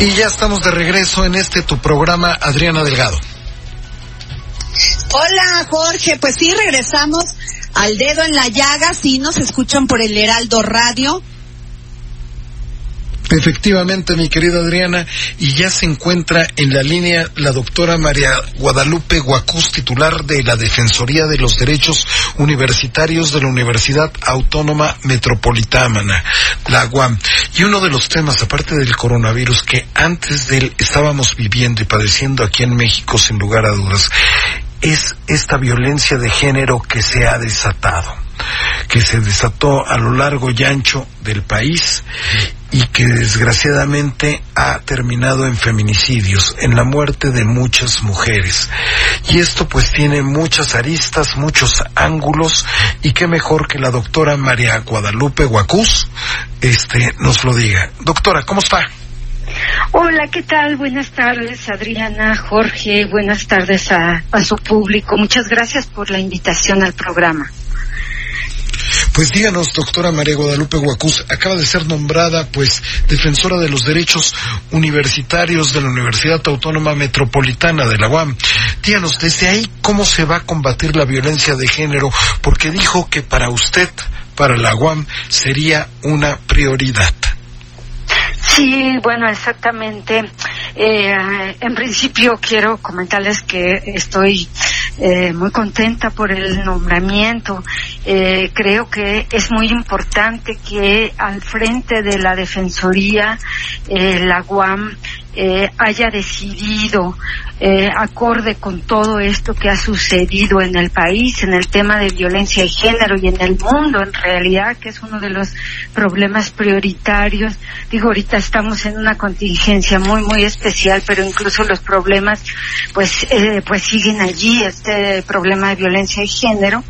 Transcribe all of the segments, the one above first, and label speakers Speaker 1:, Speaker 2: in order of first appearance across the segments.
Speaker 1: Y ya estamos de regreso en este tu programa, Adriana Delgado.
Speaker 2: Hola Jorge, pues sí, regresamos al dedo en la llaga, sí nos escuchan por el Heraldo Radio.
Speaker 1: Efectivamente, mi querida Adriana, y ya se encuentra en la línea la doctora María Guadalupe Guacús, titular de la Defensoría de los Derechos Universitarios de la Universidad Autónoma Metropolitana, la UAM. Y uno de los temas, aparte del coronavirus, que antes de él estábamos viviendo y padeciendo aquí en México, sin lugar a dudas, es esta violencia de género que se ha desatado, que se desató a lo largo y ancho del país y que desgraciadamente ha terminado en feminicidios, en la muerte de muchas mujeres. Y esto pues tiene muchas aristas, muchos ángulos y qué mejor que la doctora María Guadalupe Guacús este nos lo diga. Doctora, ¿cómo está?
Speaker 3: Hola, ¿qué tal? Buenas tardes, Adriana, Jorge. Buenas tardes a, a su público. Muchas gracias por la invitación al programa.
Speaker 1: Pues díganos, doctora María Guadalupe Guacús, acaba de ser nombrada, pues, defensora de los derechos universitarios de la Universidad Autónoma Metropolitana de la UAM. Díganos, desde ahí, ¿cómo se va a combatir la violencia de género? Porque dijo que para usted, para la UAM, sería una prioridad.
Speaker 3: Sí, bueno, exactamente. Eh, en principio quiero comentarles que estoy eh, muy contenta por el nombramiento. Eh, creo que es muy importante que al frente de la Defensoría, eh, la UAM, eh, haya decidido, eh, acorde con todo esto que ha sucedido en el país, en el tema de violencia de género y en el mundo en realidad, que es uno de los problemas prioritarios. Digo, ahorita estamos en una contingencia muy, muy especial, pero incluso los problemas, pues, eh, pues siguen allí, este problema de violencia de género.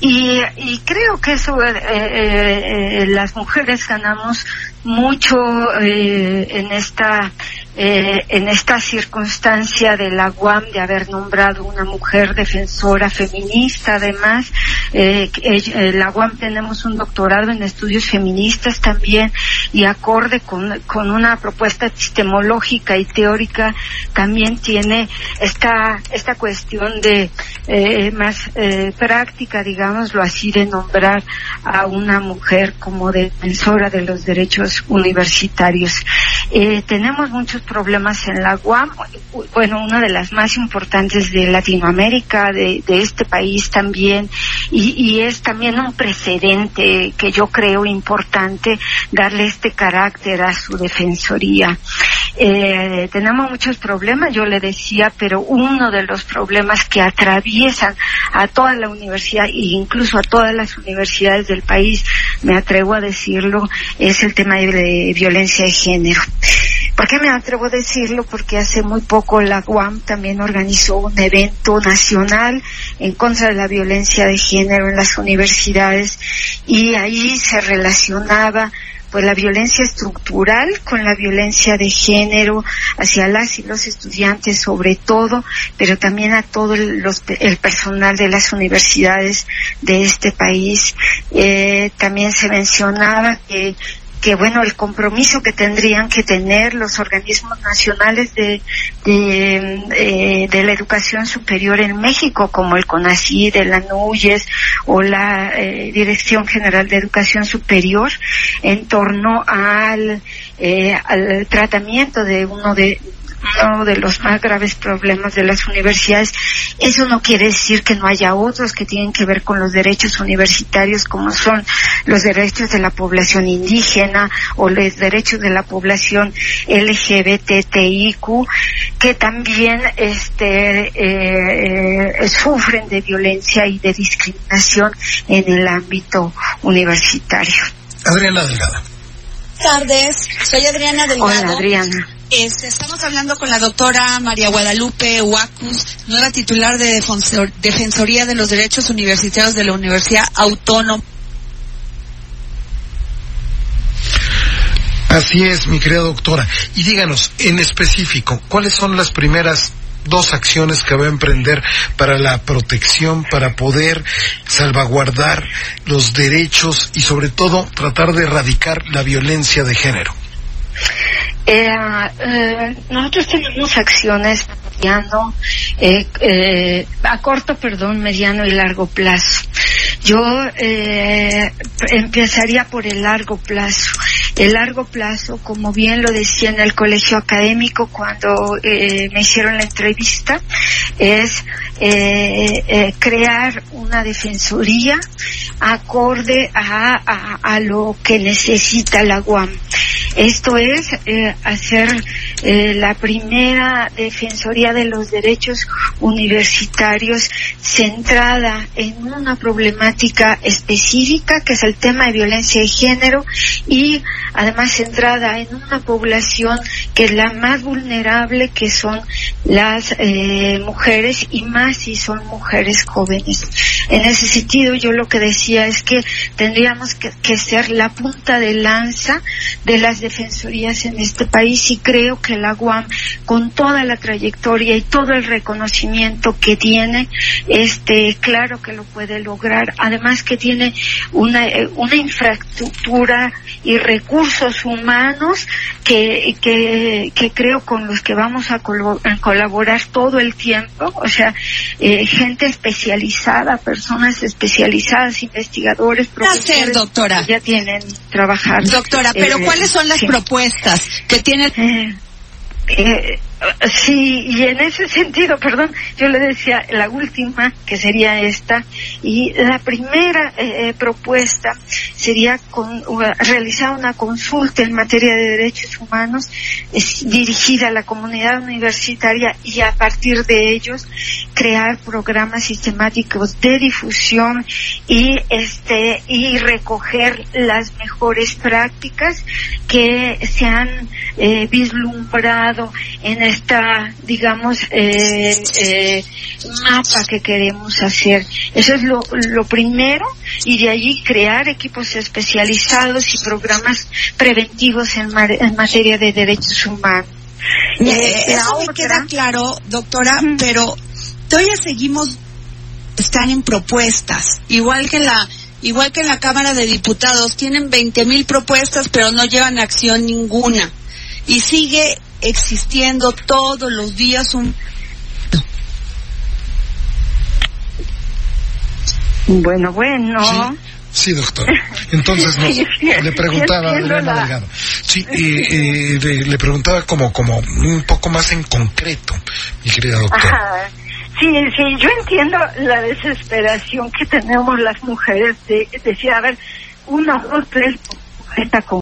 Speaker 3: Y, y creo que eso, eh, eh, eh, las mujeres ganamos mucho eh, en esta en esta circunstancia de la UAM de haber nombrado una mujer defensora feminista además eh, que, eh, la UAM tenemos un doctorado en estudios feministas también y acorde con, con una propuesta epistemológica y teórica también tiene esta esta cuestión de eh, más eh, práctica digámoslo así de nombrar a una mujer como defensora de los derechos universitarios eh, tenemos muchos problemas en la UAM, bueno, una de las más importantes de Latinoamérica, de, este país también, y, y, es también un precedente que yo creo importante darle este carácter a su defensoría. Eh, tenemos muchos problemas, yo le decía, pero uno de los problemas que atraviesan a toda la universidad e incluso a todas las universidades del país, me atrevo a decirlo, es el tema de, violencia de género. ¿Por qué me atrevo a decirlo? Porque hace muy poco la UAM también organizó un evento nacional en contra de la violencia de género en las universidades y ahí se relacionaba pues la violencia estructural con la violencia de género hacia las y los estudiantes sobre todo, pero también a todo el, los, el personal de las universidades de este país. Eh, también se mencionaba que que bueno el compromiso que tendrían que tener los organismos nacionales de de, eh, de la educación superior en México como el CONACYT, el ANUYES o la eh, Dirección General de Educación Superior en torno al, eh, al tratamiento de uno de uno de los más graves problemas de las universidades. Eso no quiere decir que no haya otros que tienen que ver con los derechos universitarios, como son los derechos de la población indígena o los derechos de la población LGBTIQ, que también este, eh, eh, sufren de violencia y de discriminación en el ámbito universitario.
Speaker 1: Adriana Delgado.
Speaker 2: Buenas tardes, soy Adriana Delgado.
Speaker 3: Hola, Adriana.
Speaker 2: Este, estamos hablando con la doctora María Guadalupe Huacus, nueva titular de Defensor- Defensoría de los Derechos Universitarios de la Universidad Autónoma.
Speaker 1: Así es, mi querida doctora. Y díganos, en específico, ¿cuáles son las primeras dos acciones que va a emprender para la protección, para poder salvaguardar los derechos y sobre todo tratar de erradicar la violencia de género?
Speaker 3: Eh, eh, nosotros tenemos acciones mediano, eh, eh, a corto, perdón, mediano y largo plazo. Yo empezaría por el largo plazo. El largo plazo, como bien lo decía en el colegio académico cuando me hicieron la entrevista, es crear una defensoría acorde a, a, a lo que necesita la UAM. Esto es eh, hacer eh, la primera defensoría de los derechos universitarios centrada en una problemática específica que es el tema de violencia de género y además centrada en una población que es la más vulnerable que son las eh, mujeres y más si son mujeres jóvenes. En ese sentido yo lo que decía es que tendríamos que, que ser la punta de lanza de las defensorías en este país y creo que la UAM con toda la trayectoria y todo el reconocimiento que tiene este claro que lo puede lograr además que tiene una eh, una infraestructura y recursos humanos que que, que creo con los que vamos a, colaborar todo el tiempo o sea eh, gente especializada personas especializadas investigadores
Speaker 2: ¿Qué hacer,
Speaker 3: profesores
Speaker 2: doctora?
Speaker 3: que ya tienen trabajar
Speaker 2: Doctora, pero
Speaker 3: eh,
Speaker 2: ¿cuáles son las
Speaker 3: sí.
Speaker 2: propuestas que tiene
Speaker 3: Sí, y en ese sentido, perdón, yo le decía la última, que sería esta, y la primera eh, eh, propuesta sería con- realizar una consulta en materia de derechos humanos dirigida a la comunidad universitaria y a partir de ellos crear programas sistemáticos de difusión y este y recoger las mejores prácticas que se han eh, vislumbrado en esta digamos eh, eh, mapa que queremos hacer. Eso es lo, lo primero y de allí crear equipos especializados y programas preventivos en, mar- en materia de derechos humanos.
Speaker 2: Eh,
Speaker 3: Eh,
Speaker 2: eso me queda claro, doctora, pero todavía seguimos, están en propuestas, igual que la, igual que en la Cámara de Diputados, tienen 20 mil propuestas, pero no llevan acción ninguna. Y sigue existiendo todos los días un
Speaker 3: bueno bueno
Speaker 1: Sí, sí, doctor. Entonces nos- le preguntaba a
Speaker 3: sí entiendo
Speaker 1: Adriana
Speaker 3: la-
Speaker 1: Delgado. Sí, eh, eh, le, le preguntaba como, como un poco más en concreto, mi querida doctora.
Speaker 3: Ajá. Sí, sí, yo entiendo la desesperación que tenemos las mujeres de decir, a ver, uno, dos, tres, esta con